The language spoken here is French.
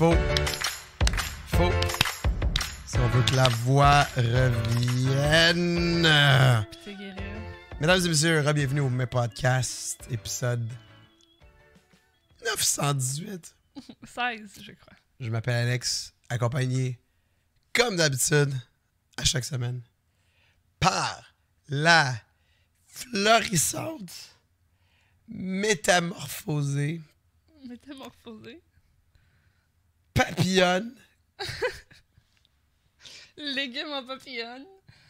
faut. Faut. Si on veut que la voix revienne. Mesdames et messieurs, bienvenue au mes podcast, épisode 918. 16, je crois. Je m'appelle Alex, accompagné, comme d'habitude, à chaque semaine, par la florissante, métamorphosée, Métamorphosé. Papillonne, Légumes en papillonne.